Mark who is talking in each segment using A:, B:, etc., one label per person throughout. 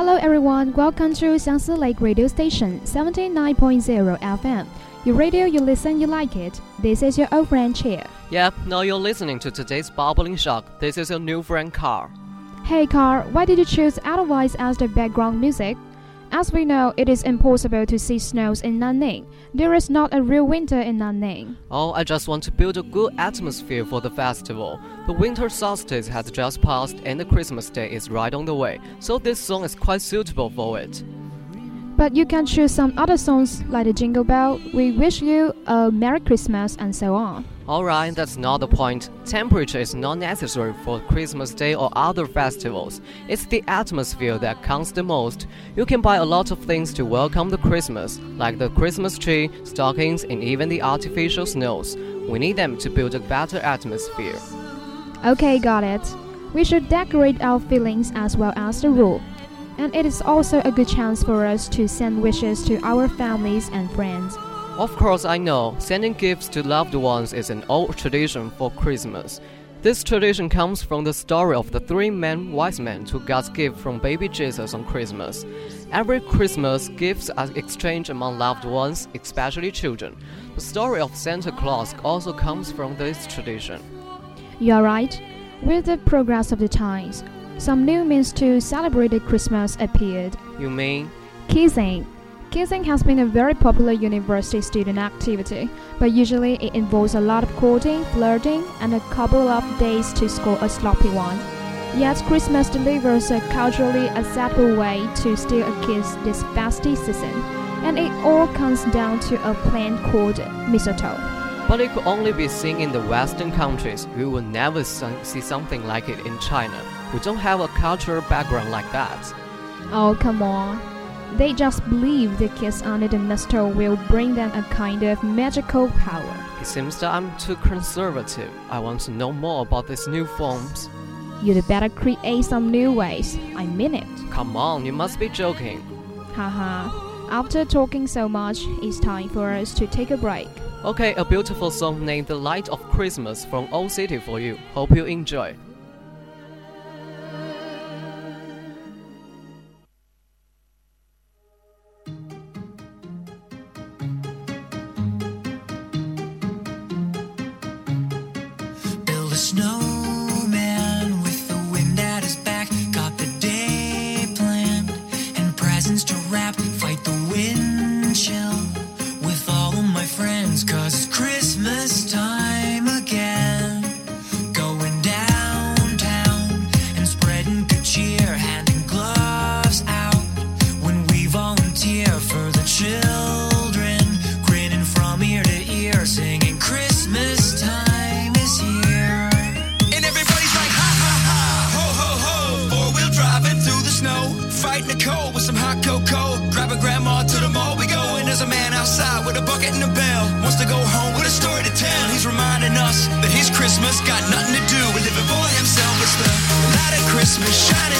A: Hello everyone, welcome to Xiangsi Lake Radio Station 79.0 FM. Your radio, you listen, you like it. This is your old friend Cheer.
B: Yep, now you're listening to today's Bubbling Shock. This is your new friend Carl.
A: Hey Carl, why did you choose Otherwise as the background music? As we know, it is impossible to see snows in Nanning. There is not a real winter in Nanning.
B: Oh, I just want to build a good atmosphere for the festival. The winter solstice has just passed and the Christmas day is right on the way, so this song is quite suitable for it.
A: But you can choose some other songs like the Jingle Bell, We Wish You a Merry Christmas, and so on.
B: Alright, that's not the point. Temperature is not necessary for Christmas Day or other festivals. It's the atmosphere that counts the most. You can buy a lot of things to welcome the Christmas, like the Christmas tree, stockings, and even the artificial snows. We need them to build a better atmosphere.
A: Okay, got it. We should decorate our feelings as well as the rule. And it is also a good chance for us to send wishes to our families and friends.
B: Of course, I know sending gifts to loved ones is an old tradition for Christmas. This tradition comes from the story of the three men wise men who got gifts from baby Jesus on Christmas. Every Christmas, gifts are exchanged among loved ones, especially children. The story of Santa Claus also comes from this tradition.
A: You are right. With the progress of the times, some new means to celebrate Christmas appeared.
B: You mean?
A: Kissing. Kissing has been a very popular university student activity, but usually it involves a lot of courting, flirting, and a couple of days to score a sloppy one. Yet Christmas delivers a culturally acceptable way to steal a kiss this festive season, and it all comes down to a plant called mistletoe.
B: But it could only be seen in the Western countries. We will never see something like it in China. We don't have a cultural background like that.
A: Oh, come on. They just believe the kiss under the mistletoe will bring them a kind of magical power.
B: It seems that I'm too conservative. I want to know more about these new forms.
A: You'd better create some new ways. I mean it.
B: Come on, you must be joking.
A: Haha. After talking so much, it's time for us to take a break.
B: Okay, a beautiful song named The Light of Christmas from Owl City for you. Hope you enjoy.
C: Wants to go home with a story to tell. He's reminding us that his Christmas got nothing to do with living for himself. It's the light of Christmas shining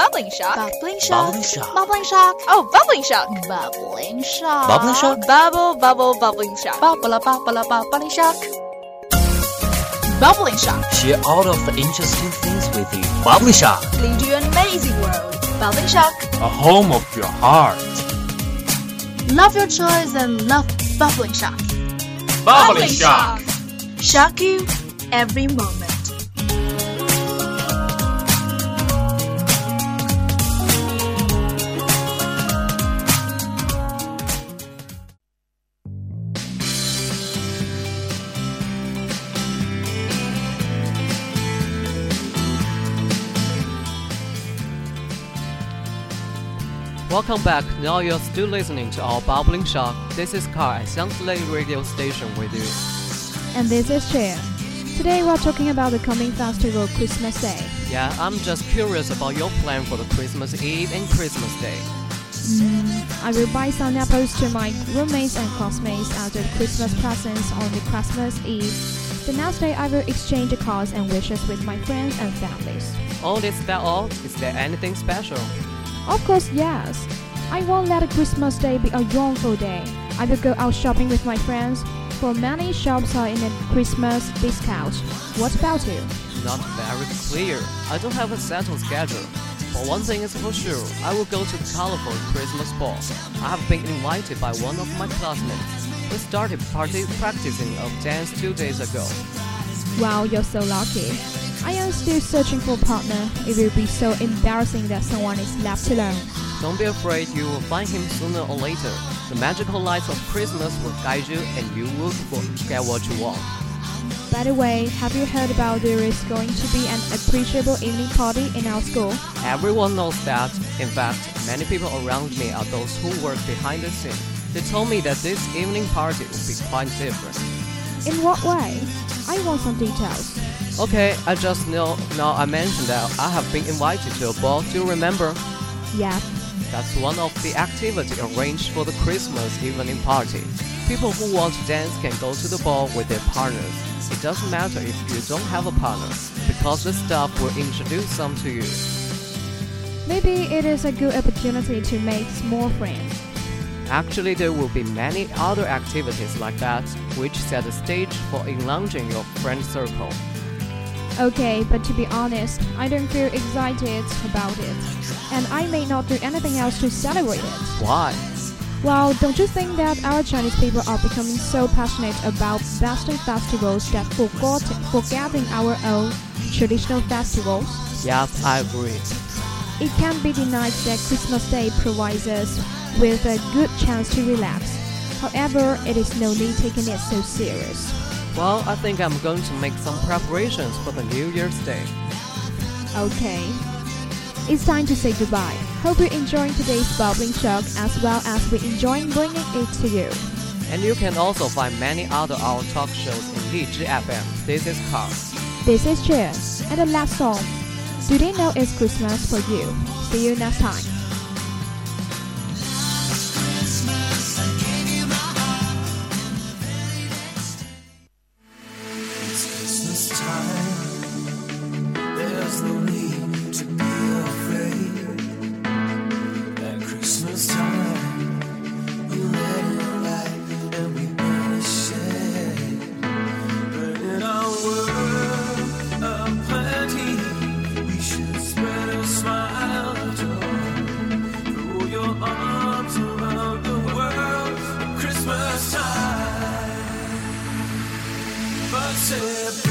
C: And
D: Bubbling shock.
E: bubbling shock.
F: Bubbling shock.
E: Bubbling shock.
D: Oh, bubbling shock.
E: Bubbling shock.
F: Bubbling shock?
D: Bubble, bubble, bubbling shock.
E: Bubble, bubble, bubbling shock. Bubbling shock.
F: Share all of the interesting things with you. Bubbling shock.
D: Lead you an amazing world. Bubbling shock.
G: A home of your heart.
E: Love your choice and love bubbling shock.
G: Bubbling shock.
E: Shock you every moment.
B: Welcome back. Now you're still listening to our Bubbling Shock. This is Carl at Xiangsi Lake radio station with you.
A: And this is Cheer. Today we're talking about the coming festival Christmas Day.
B: Yeah, I'm just curious about your plan for the Christmas Eve and Christmas Day.
A: Mm, I will buy some apples to my roommates and classmates as the Christmas presents on the Christmas Eve. The next day I will exchange cards and wishes with my friends and families.
B: Oh, is that all? Is there anything special?
A: Of course, yes. I won't let a Christmas day be a wrongful day. I will go out shopping with my friends, for many shops are in a Christmas discount. What about you?
B: Not very clear. I don't have a settled schedule. But one thing is for sure, I will go to the colorful Christmas ball. I have been invited by one of my classmates. We started party practicing a dance two days ago.
A: Wow, you're so lucky. I am still searching for a partner. It will be so embarrassing that someone is left alone.
B: Don't be afraid, you will find him sooner or later. The magical lights of Christmas will guide you and you will get what you want.
A: By the way, have you heard about there is going to be an appreciable evening party in our school?
B: Everyone knows that. In fact, many people around me are those who work behind the scene. They told me that this evening party will be quite different.
A: In what way? I want some details.
B: Okay, I just know now I mentioned that I have been invited to a ball. Do you remember?
A: Yeah,
B: That's one of the activity arranged for the Christmas evening party. People who want to dance can go to the ball with their partners. It doesn't matter if you don't have a partner, because the staff will introduce some to you.
A: maybe it is a good opportunity to make more friends.
B: Actually, there will be many other activities like that, which set the stage for enlarging your friend circle.
A: Okay, but to be honest, I don't feel excited about it. And I may not do anything else to celebrate it.
B: Why?
A: Well, don't you think that our Chinese people are becoming so passionate about Western festivals that forgot forgetting our own traditional festivals?
B: Yep, I agree.
A: It can't be denied that Christmas Day provides us with a good chance to relax. However, it is no need taking it so serious.
B: Well, I think I'm going to make some preparations for the New Year's Day.
A: Okay. It's time to say goodbye. Hope you're enjoying today's bubbling shock as well as we enjoy bringing it to you.
B: And you can also find many other our talk shows in Lizhi FM. This is Carl.
A: This is Cheer. And the last song. Do they know it's Christmas for you? See you next time.
C: Christmas